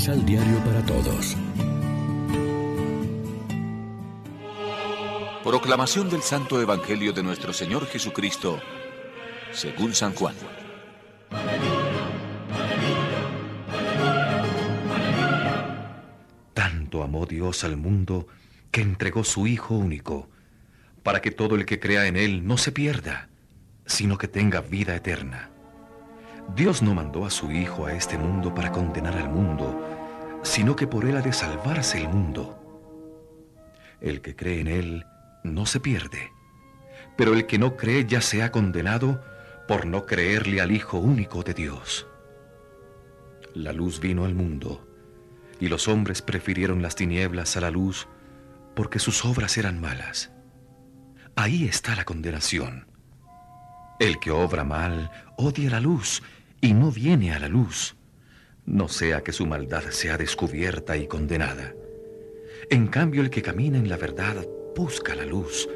Misal Diario para Todos. Proclamación del Santo Evangelio de nuestro Señor Jesucristo, según San Juan. Tanto amó Dios al mundo que entregó su Hijo único, para que todo el que crea en Él no se pierda, sino que tenga vida eterna. Dios no mandó a su Hijo a este mundo para condenar al mundo, sino que por Él ha de salvarse el mundo. El que cree en Él no se pierde, pero el que no cree ya se ha condenado por no creerle al Hijo único de Dios. La luz vino al mundo, y los hombres prefirieron las tinieblas a la luz porque sus obras eran malas. Ahí está la condenación. El que obra mal odia la luz y no viene a la luz, no sea que su maldad sea descubierta y condenada. En cambio, el que camina en la verdad busca la luz,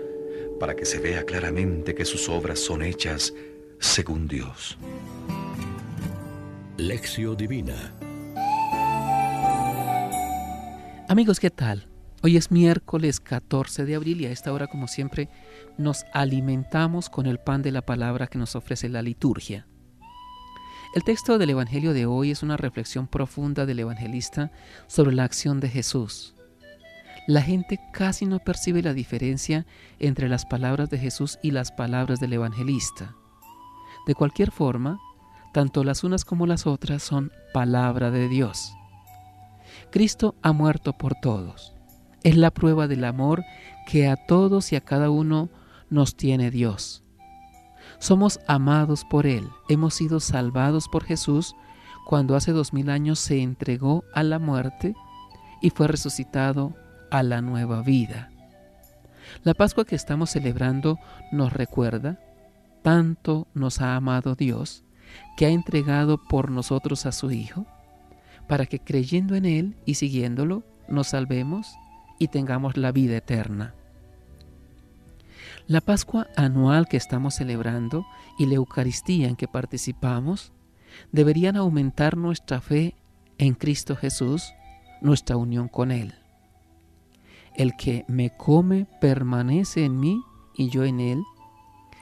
para que se vea claramente que sus obras son hechas según Dios. Lección Divina Amigos, ¿qué tal? Hoy es miércoles 14 de abril y a esta hora, como siempre, nos alimentamos con el pan de la palabra que nos ofrece la liturgia. El texto del Evangelio de hoy es una reflexión profunda del evangelista sobre la acción de Jesús. La gente casi no percibe la diferencia entre las palabras de Jesús y las palabras del evangelista. De cualquier forma, tanto las unas como las otras son palabra de Dios. Cristo ha muerto por todos. Es la prueba del amor que a todos y a cada uno nos tiene Dios. Somos amados por Él, hemos sido salvados por Jesús cuando hace dos mil años se entregó a la muerte y fue resucitado a la nueva vida. La Pascua que estamos celebrando nos recuerda, tanto nos ha amado Dios, que ha entregado por nosotros a su Hijo, para que creyendo en Él y siguiéndolo, nos salvemos y tengamos la vida eterna. La Pascua anual que estamos celebrando y la Eucaristía en que participamos deberían aumentar nuestra fe en Cristo Jesús, nuestra unión con Él. El que me come permanece en mí y yo en Él,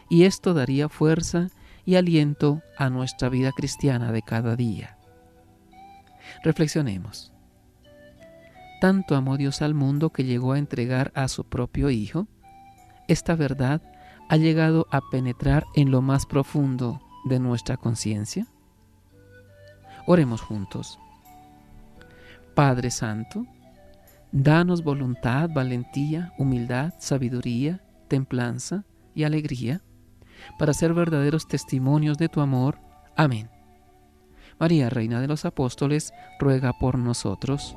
y esto daría fuerza y aliento a nuestra vida cristiana de cada día. Reflexionemos. Tanto amó Dios al mundo que llegó a entregar a su propio Hijo, esta verdad ha llegado a penetrar en lo más profundo de nuestra conciencia? Oremos juntos. Padre Santo, danos voluntad, valentía, humildad, sabiduría, templanza y alegría para ser verdaderos testimonios de tu amor. Amén. María, Reina de los Apóstoles, ruega por nosotros.